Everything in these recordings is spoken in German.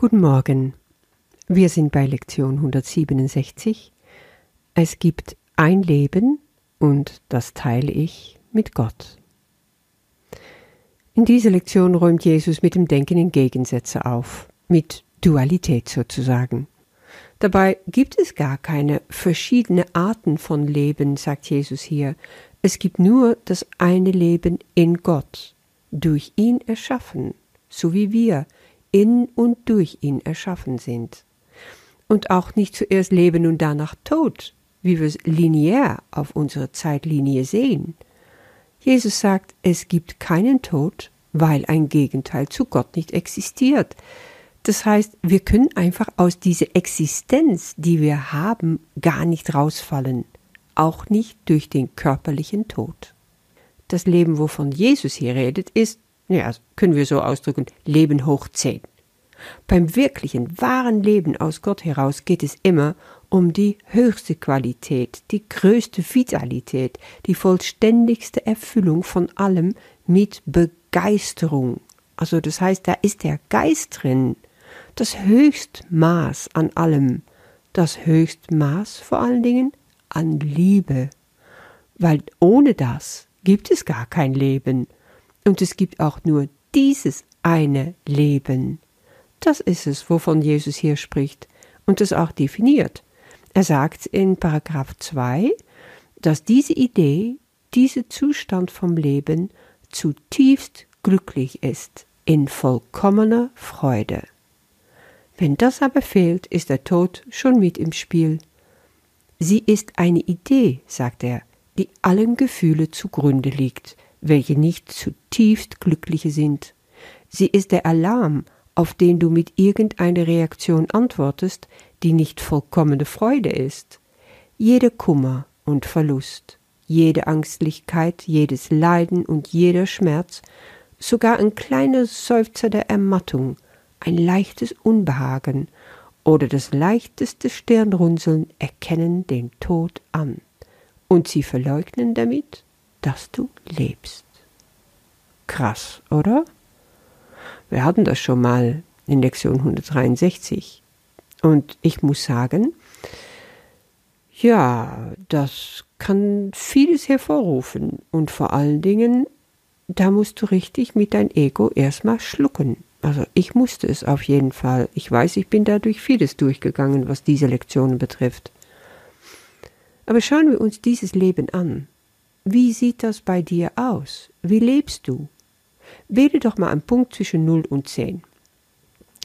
Guten Morgen. Wir sind bei Lektion 167. Es gibt ein Leben und das teile ich mit Gott. In dieser Lektion räumt Jesus mit dem Denken in Gegensätze auf, mit Dualität sozusagen. Dabei gibt es gar keine verschiedene Arten von Leben, sagt Jesus hier. Es gibt nur das eine Leben in Gott, durch ihn erschaffen, so wie wir in und durch ihn erschaffen sind. Und auch nicht zuerst Leben und danach Tod, wie wir es linear auf unserer Zeitlinie sehen. Jesus sagt, es gibt keinen Tod, weil ein Gegenteil zu Gott nicht existiert. Das heißt, wir können einfach aus dieser Existenz, die wir haben, gar nicht rausfallen, auch nicht durch den körperlichen Tod. Das Leben, wovon Jesus hier redet, ist, ja, können wir so ausdrücken, Leben hoch zehn. Beim wirklichen, wahren Leben aus Gott heraus geht es immer um die höchste Qualität, die größte Vitalität, die vollständigste Erfüllung von allem mit Begeisterung. Also das heißt, da ist der Geist drin das Höchstmaß an allem, das Höchstmaß vor allen Dingen an Liebe, weil ohne das gibt es gar kein Leben und es gibt auch nur dieses eine Leben. Das ist es, wovon Jesus hier spricht und es auch definiert. Er sagt in Paragraph 2, dass diese Idee, dieser Zustand vom Leben zutiefst glücklich ist, in vollkommener Freude. Wenn das aber fehlt, ist der Tod schon mit im Spiel. Sie ist eine Idee, sagt er, die allen Gefühle zugrunde liegt, welche nicht zutiefst glückliche sind. Sie ist der Alarm, auf den du mit irgendeiner Reaktion antwortest, die nicht vollkommene Freude ist. Jeder Kummer und Verlust, jede Angstlichkeit, jedes Leiden und jeder Schmerz, sogar ein kleiner Seufzer der Ermattung, ein leichtes Unbehagen oder das leichteste Stirnrunzeln erkennen den Tod an, und sie verleugnen damit, dass du lebst. Krass, oder? Wir hatten das schon mal in Lektion 163. Und ich muss sagen, ja, das kann vieles hervorrufen und vor allen Dingen, da musst du richtig mit dein Ego erstmal schlucken. Also ich musste es auf jeden Fall. Ich weiß, ich bin dadurch vieles durchgegangen, was diese Lektionen betrifft. Aber schauen wir uns dieses Leben an. Wie sieht das bei dir aus? Wie lebst du? Wähle doch mal einen Punkt zwischen 0 und 10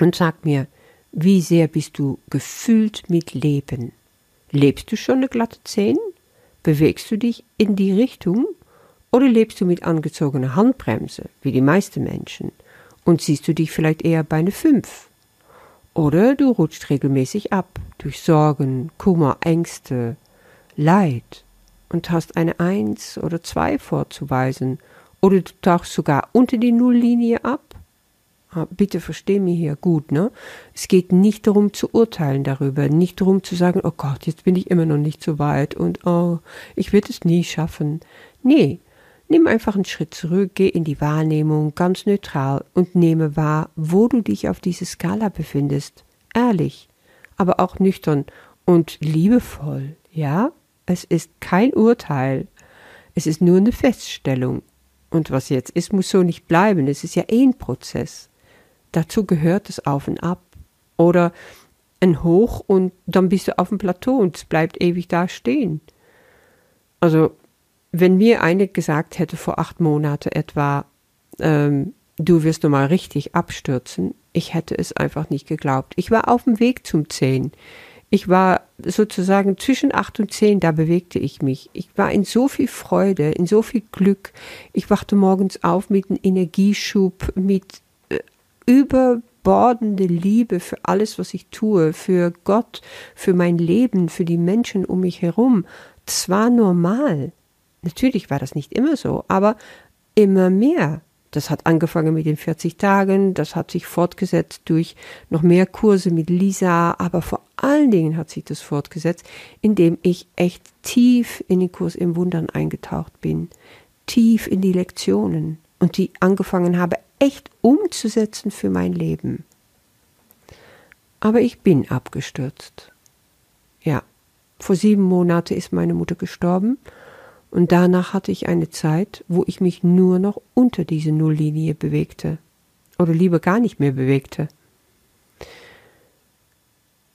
und sag mir, wie sehr bist du gefüllt mit Leben? Lebst du schon eine glatte 10? Bewegst du dich in die Richtung? Oder lebst du mit angezogener Handbremse, wie die meisten Menschen? und siehst du dich vielleicht eher bei einer 5. Oder du rutscht regelmäßig ab durch Sorgen, Kummer, Ängste, Leid und hast eine 1 oder 2 vorzuweisen oder du tauchst sogar unter die Nulllinie ab. Ah, bitte versteh mich hier gut, ne? Es geht nicht darum zu urteilen darüber, nicht darum zu sagen, oh Gott, jetzt bin ich immer noch nicht so weit und oh, ich werde es nie schaffen. Nee, Nimm einfach einen Schritt zurück, geh in die Wahrnehmung ganz neutral und nehme wahr, wo du dich auf dieser Skala befindest. Ehrlich, aber auch nüchtern und liebevoll, ja? Es ist kein Urteil. Es ist nur eine Feststellung. Und was jetzt ist, muss so nicht bleiben. Es ist ja eh ein Prozess. Dazu gehört das Auf und Ab. Oder ein Hoch und dann bist du auf dem Plateau und es bleibt ewig da stehen. Also wenn mir eine gesagt hätte vor acht Monaten etwa, ähm, du wirst nun mal richtig abstürzen, ich hätte es einfach nicht geglaubt. Ich war auf dem Weg zum Zehn. Ich war sozusagen zwischen acht und zehn, da bewegte ich mich. Ich war in so viel Freude, in so viel Glück. Ich wachte morgens auf mit einem Energieschub, mit äh, überbordende Liebe für alles, was ich tue, für Gott, für mein Leben, für die Menschen um mich herum. Das war normal. Natürlich war das nicht immer so, aber immer mehr. Das hat angefangen mit den 40 Tagen, das hat sich fortgesetzt durch noch mehr Kurse mit Lisa, aber vor allen Dingen hat sich das fortgesetzt, indem ich echt tief in den Kurs im Wundern eingetaucht bin, tief in die Lektionen. Und die angefangen habe, echt umzusetzen für mein Leben. Aber ich bin abgestürzt. Ja, vor sieben Monaten ist meine Mutter gestorben und danach hatte ich eine Zeit, wo ich mich nur noch unter diese Nulllinie bewegte oder lieber gar nicht mehr bewegte.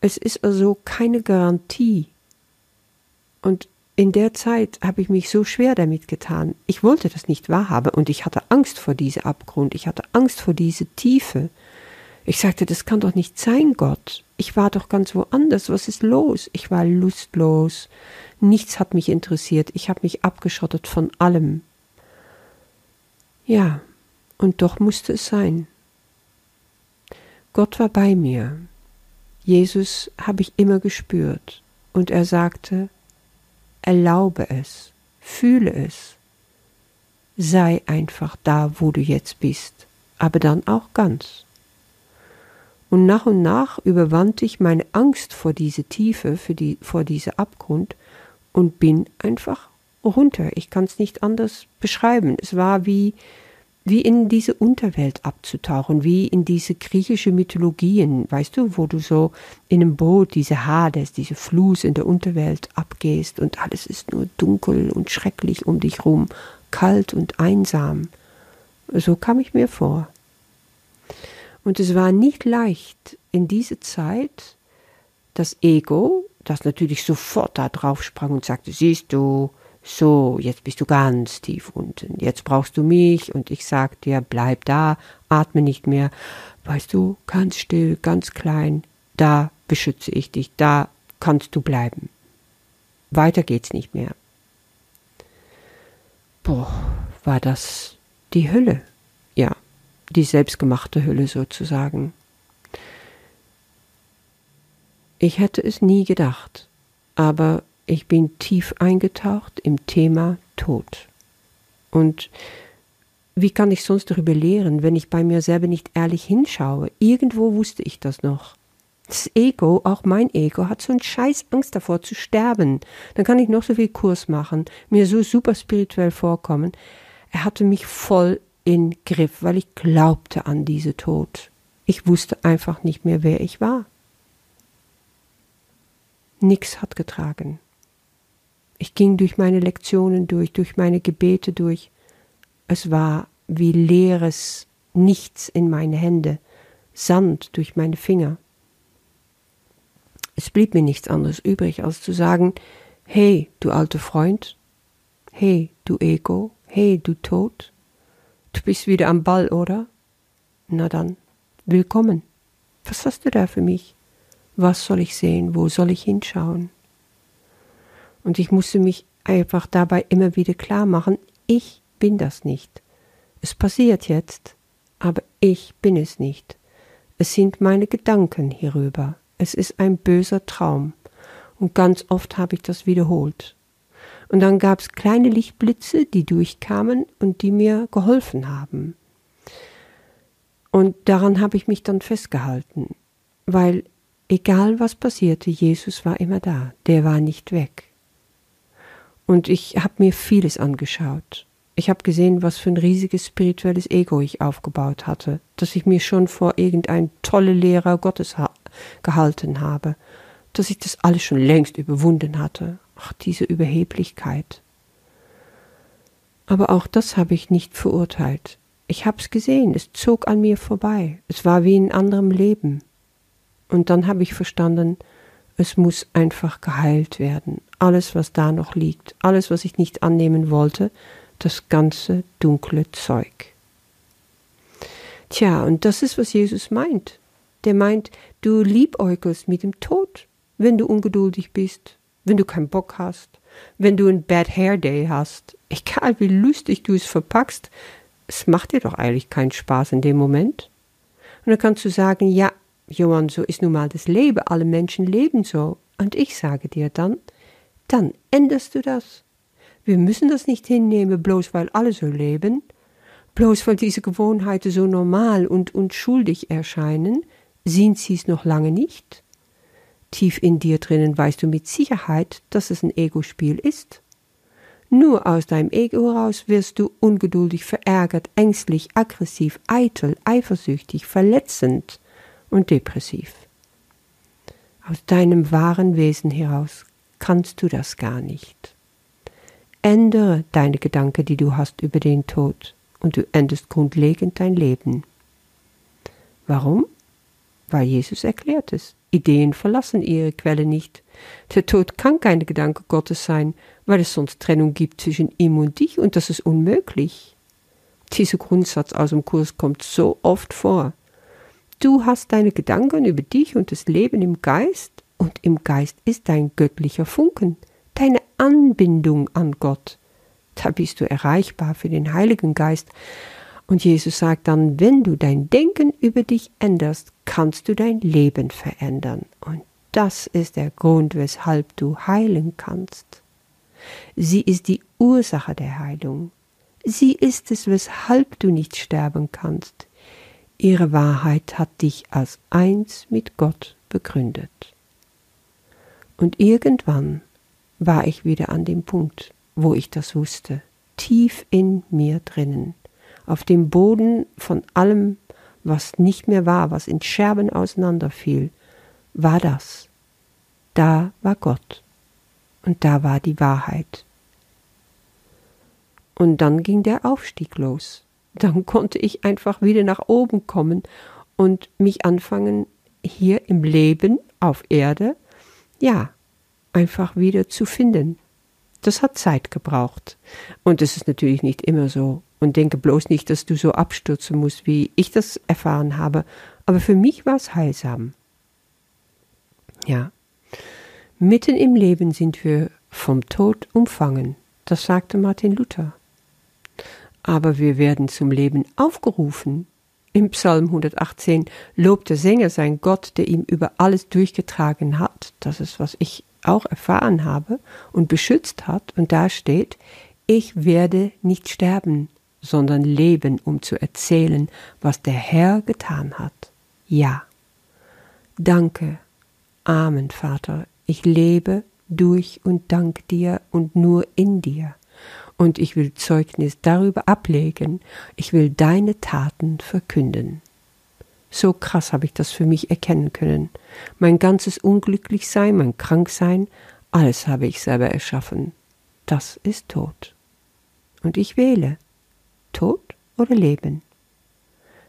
Es ist also keine Garantie. Und in der Zeit habe ich mich so schwer damit getan. Ich wollte das nicht wahrhaben und ich hatte Angst vor diesem Abgrund, ich hatte Angst vor diese Tiefe. Ich sagte, das kann doch nicht sein, Gott. Ich war doch ganz woanders. Was ist los? Ich war lustlos. Nichts hat mich interessiert. Ich habe mich abgeschottet von allem. Ja, und doch musste es sein. Gott war bei mir. Jesus habe ich immer gespürt. Und er sagte, erlaube es, fühle es. Sei einfach da, wo du jetzt bist, aber dann auch ganz. Und nach und nach überwand ich meine Angst vor diese Tiefe, für die, vor diese Abgrund und bin einfach runter. Ich kann es nicht anders beschreiben. Es war wie, wie in diese Unterwelt abzutauchen, wie in diese griechische Mythologien, weißt du, wo du so in einem Boot diese Hades, diese Fluss in der Unterwelt abgehst und alles ist nur dunkel und schrecklich um dich rum, kalt und einsam. So kam ich mir vor. Und es war nicht leicht in dieser Zeit das Ego, das natürlich sofort da drauf sprang und sagte, siehst du, so, jetzt bist du ganz tief unten, jetzt brauchst du mich und ich sag dir, bleib da, atme nicht mehr, weißt du, ganz still, ganz klein, da beschütze ich dich, da kannst du bleiben. Weiter geht's nicht mehr. Boah, war das die Hülle? Die selbstgemachte Hülle sozusagen. Ich hätte es nie gedacht, aber ich bin tief eingetaucht im Thema Tod. Und wie kann ich sonst darüber lehren, wenn ich bei mir selber nicht ehrlich hinschaue? Irgendwo wusste ich das noch. Das Ego, auch mein Ego, hat so einen Scheiß Angst davor zu sterben. Dann kann ich noch so viel Kurs machen, mir so super spirituell vorkommen. Er hatte mich voll in Griff, weil ich glaubte an diese Tod. Ich wusste einfach nicht mehr, wer ich war. Nix hat getragen. Ich ging durch meine Lektionen durch, durch meine Gebete durch. Es war wie leeres Nichts in meine Hände, Sand durch meine Finger. Es blieb mir nichts anderes übrig, als zu sagen, hey, du alter Freund, hey, du Ego, hey, du Tod, Du bist wieder am Ball, oder? Na dann, willkommen. Was hast du da für mich? Was soll ich sehen? Wo soll ich hinschauen? Und ich musste mich einfach dabei immer wieder klar machen, ich bin das nicht. Es passiert jetzt, aber ich bin es nicht. Es sind meine Gedanken hierüber. Es ist ein böser Traum. Und ganz oft habe ich das wiederholt. Und dann gab es kleine Lichtblitze, die durchkamen und die mir geholfen haben. Und daran habe ich mich dann festgehalten, weil egal was passierte, Jesus war immer da, der war nicht weg. Und ich habe mir vieles angeschaut. Ich habe gesehen, was für ein riesiges spirituelles Ego ich aufgebaut hatte, dass ich mir schon vor irgendein tolle Lehrer Gottes ha gehalten habe, dass ich das alles schon längst überwunden hatte Ach, diese Überheblichkeit. Aber auch das habe ich nicht verurteilt. Ich hab's gesehen, es zog an mir vorbei. Es war wie in anderem Leben. Und dann habe ich verstanden, es muss einfach geheilt werden. Alles, was da noch liegt, alles, was ich nicht annehmen wollte, das ganze dunkle Zeug. Tja, und das ist, was Jesus meint. Der meint, du liebäugelst mit dem Tod, wenn du ungeduldig bist, wenn du keinen Bock hast, wenn du ein Bad Hair Day hast, egal wie lustig du es verpackst, es macht dir doch eigentlich keinen Spaß in dem Moment. Und dann kannst du sagen, ja, Johann, so ist nun mal das Leben, alle Menschen leben so. Und ich sage dir dann, dann änderst du das. Wir müssen das nicht hinnehmen, bloß weil alle so leben, bloß weil diese Gewohnheiten so normal und unschuldig erscheinen, sind sie es noch lange nicht tief in dir drinnen weißt du mit Sicherheit, dass es ein Ego-Spiel ist. Nur aus deinem Ego heraus wirst du ungeduldig, verärgert, ängstlich, aggressiv, eitel, eifersüchtig, verletzend und depressiv. Aus deinem wahren Wesen heraus kannst du das gar nicht. Ändere deine Gedanken, die du hast über den Tod, und du änderst grundlegend dein Leben. Warum? Weil Jesus erklärt es. Ideen verlassen ihre Quelle nicht. Der Tod kann keine Gedanke Gottes sein, weil es sonst Trennung gibt zwischen ihm und dich, und das ist unmöglich. Dieser Grundsatz aus dem Kurs kommt so oft vor. Du hast deine Gedanken über dich und das Leben im Geist, und im Geist ist dein göttlicher Funken, deine Anbindung an Gott. Da bist du erreichbar für den Heiligen Geist. Und Jesus sagt dann, wenn du dein Denken über dich änderst, kannst du dein Leben verändern. Und das ist der Grund, weshalb du heilen kannst. Sie ist die Ursache der Heilung. Sie ist es, weshalb du nicht sterben kannst. Ihre Wahrheit hat dich als eins mit Gott begründet. Und irgendwann war ich wieder an dem Punkt, wo ich das wusste, tief in mir drinnen, auf dem Boden von allem, was nicht mehr war, was in Scherben auseinanderfiel, war das. Da war Gott. Und da war die Wahrheit. Und dann ging der Aufstieg los. Dann konnte ich einfach wieder nach oben kommen und mich anfangen, hier im Leben auf Erde, ja, einfach wieder zu finden. Das hat Zeit gebraucht. Und es ist natürlich nicht immer so. Und denke bloß nicht, dass du so abstürzen musst, wie ich das erfahren habe. Aber für mich war es heilsam. Ja. Mitten im Leben sind wir vom Tod umfangen. Das sagte Martin Luther. Aber wir werden zum Leben aufgerufen. Im Psalm 118 lobt der Sänger sein Gott, der ihm über alles durchgetragen hat. Das ist, was ich auch erfahren habe und beschützt hat. Und da steht, ich werde nicht sterben, sondern leben, um zu erzählen, was der Herr getan hat. Ja. Danke. Amen, Vater. Ich lebe durch und dank dir und nur in dir. Und ich will Zeugnis darüber ablegen. Ich will deine Taten verkünden. So krass habe ich das für mich erkennen können. Mein ganzes Unglücklichsein, mein Kranksein, alles habe ich selber erschaffen. Das ist Tod. Und ich wähle. Tod oder Leben?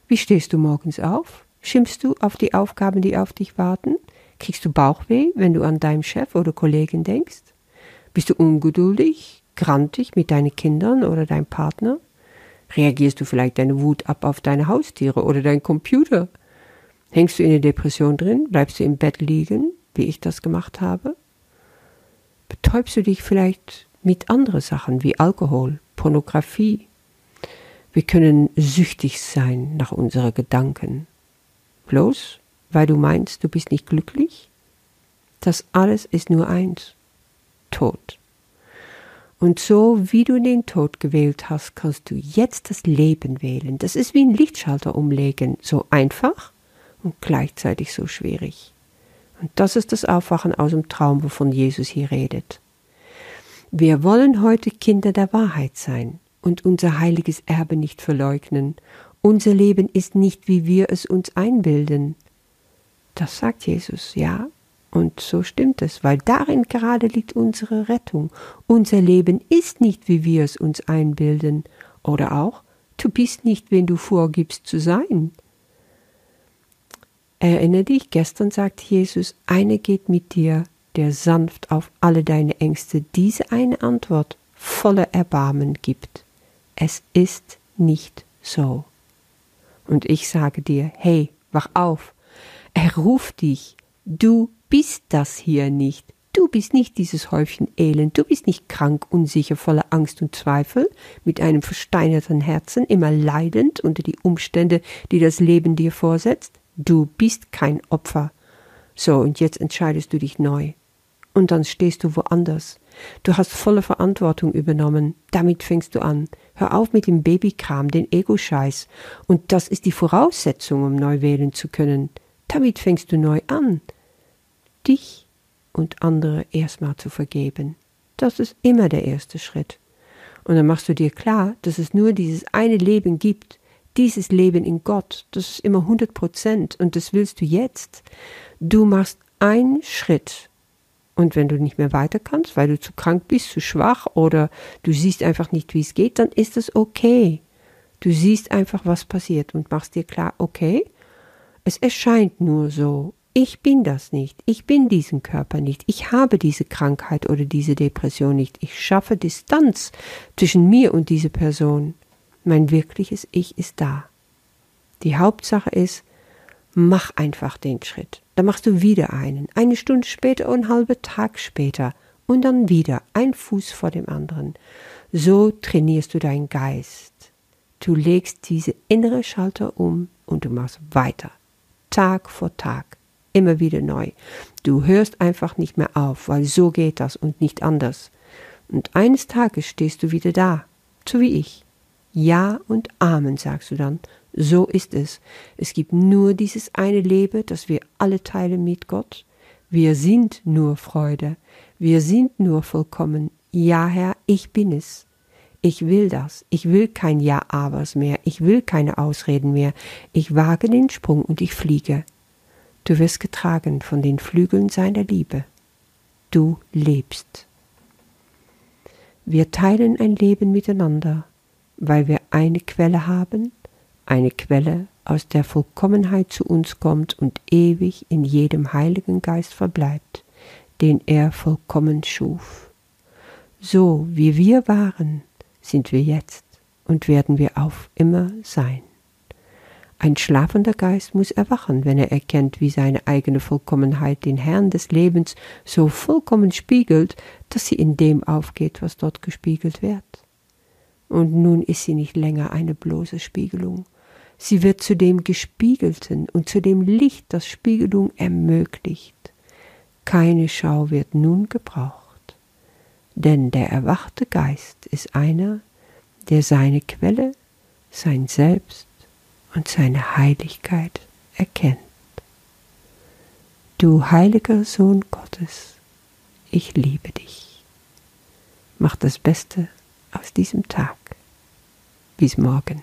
Wie stehst du morgens auf? Schimpfst du auf die Aufgaben, die auf dich warten? Kriegst du Bauchweh, wenn du an deinem Chef oder Kollegen denkst? Bist du ungeduldig, grantig mit deinen Kindern oder deinem Partner? Reagierst du vielleicht deine Wut ab auf deine Haustiere oder deinen Computer? Hängst du in der Depression drin? Bleibst du im Bett liegen, wie ich das gemacht habe? Betäubst du dich vielleicht mit anderen Sachen wie Alkohol, Pornografie? Wir können süchtig sein nach unseren Gedanken. Bloß weil du meinst, du bist nicht glücklich? Das alles ist nur eins. Tod. Und so wie du den Tod gewählt hast, kannst du jetzt das Leben wählen. Das ist wie ein Lichtschalter umlegen, so einfach und gleichzeitig so schwierig. Und das ist das Aufwachen aus dem Traum, wovon Jesus hier redet. Wir wollen heute Kinder der Wahrheit sein und unser heiliges Erbe nicht verleugnen. Unser Leben ist nicht, wie wir es uns einbilden. Das sagt Jesus, ja, und so stimmt es, weil darin gerade liegt unsere Rettung. Unser Leben ist nicht, wie wir es uns einbilden. Oder auch, du bist nicht, wen du vorgibst zu sein. Erinnere dich, gestern sagt Jesus, eine geht mit dir, der sanft auf alle deine Ängste diese eine Antwort voller Erbarmen gibt. Es ist nicht so. Und ich sage dir, hey, wach auf. Er ruft dich. Du bist das hier nicht. Du bist nicht dieses Häufchen Elend, du bist nicht krank, unsicher, voller Angst und Zweifel, mit einem versteinerten Herzen, immer leidend unter die Umstände, die das Leben dir vorsetzt. Du bist kein Opfer. So, und jetzt entscheidest du dich neu. Und dann stehst du woanders. Du hast volle Verantwortung übernommen. Damit fängst du an. Hör auf mit dem Babykram, den Ego-Scheiß. Und das ist die Voraussetzung, um neu wählen zu können. Damit fängst du neu an dich und andere erstmal zu vergeben. Das ist immer der erste Schritt. Und dann machst du dir klar, dass es nur dieses eine Leben gibt, dieses Leben in Gott, das ist immer 100 Prozent und das willst du jetzt. Du machst ein Schritt. Und wenn du nicht mehr weiter kannst, weil du zu krank bist, zu schwach oder du siehst einfach nicht, wie es geht, dann ist es okay. Du siehst einfach, was passiert und machst dir klar, okay, es erscheint nur so. Ich bin das nicht. Ich bin diesen Körper nicht. Ich habe diese Krankheit oder diese Depression nicht. Ich schaffe Distanz zwischen mir und dieser Person. Mein wirkliches Ich ist da. Die Hauptsache ist, mach einfach den Schritt. Dann machst du wieder einen, eine Stunde später und einen halben Tag später und dann wieder ein Fuß vor dem anderen. So trainierst du deinen Geist. Du legst diese innere Schalter um und du machst weiter. Tag vor Tag, immer wieder neu. Du hörst einfach nicht mehr auf, weil so geht das und nicht anders. Und eines Tages stehst du wieder da, so wie ich. Ja und Amen, sagst du dann. So ist es. Es gibt nur dieses eine Leben, das wir alle teilen mit Gott. Wir sind nur Freude. Wir sind nur vollkommen. Ja, Herr, ich bin es. Ich will das. Ich will kein Ja-Abers mehr. Ich will keine Ausreden mehr. Ich wage den Sprung und ich fliege. Du wirst getragen von den Flügeln seiner Liebe. Du lebst. Wir teilen ein Leben miteinander, weil wir eine Quelle haben, eine Quelle, aus der Vollkommenheit zu uns kommt und ewig in jedem Heiligen Geist verbleibt, den er vollkommen schuf. So wie wir waren, sind wir jetzt und werden wir auf immer sein. Ein schlafender Geist muss erwachen, wenn er erkennt, wie seine eigene Vollkommenheit den Herrn des Lebens so vollkommen spiegelt, dass sie in dem aufgeht, was dort gespiegelt wird. Und nun ist sie nicht länger eine bloße Spiegelung, sie wird zu dem Gespiegelten und zu dem Licht, das Spiegelung ermöglicht. Keine Schau wird nun gebraucht denn der erwachte Geist ist einer, der seine Quelle, sein Selbst und seine Heiligkeit erkennt. Du heiliger Sohn Gottes, ich liebe dich. Mach das Beste aus diesem Tag. Bis morgen.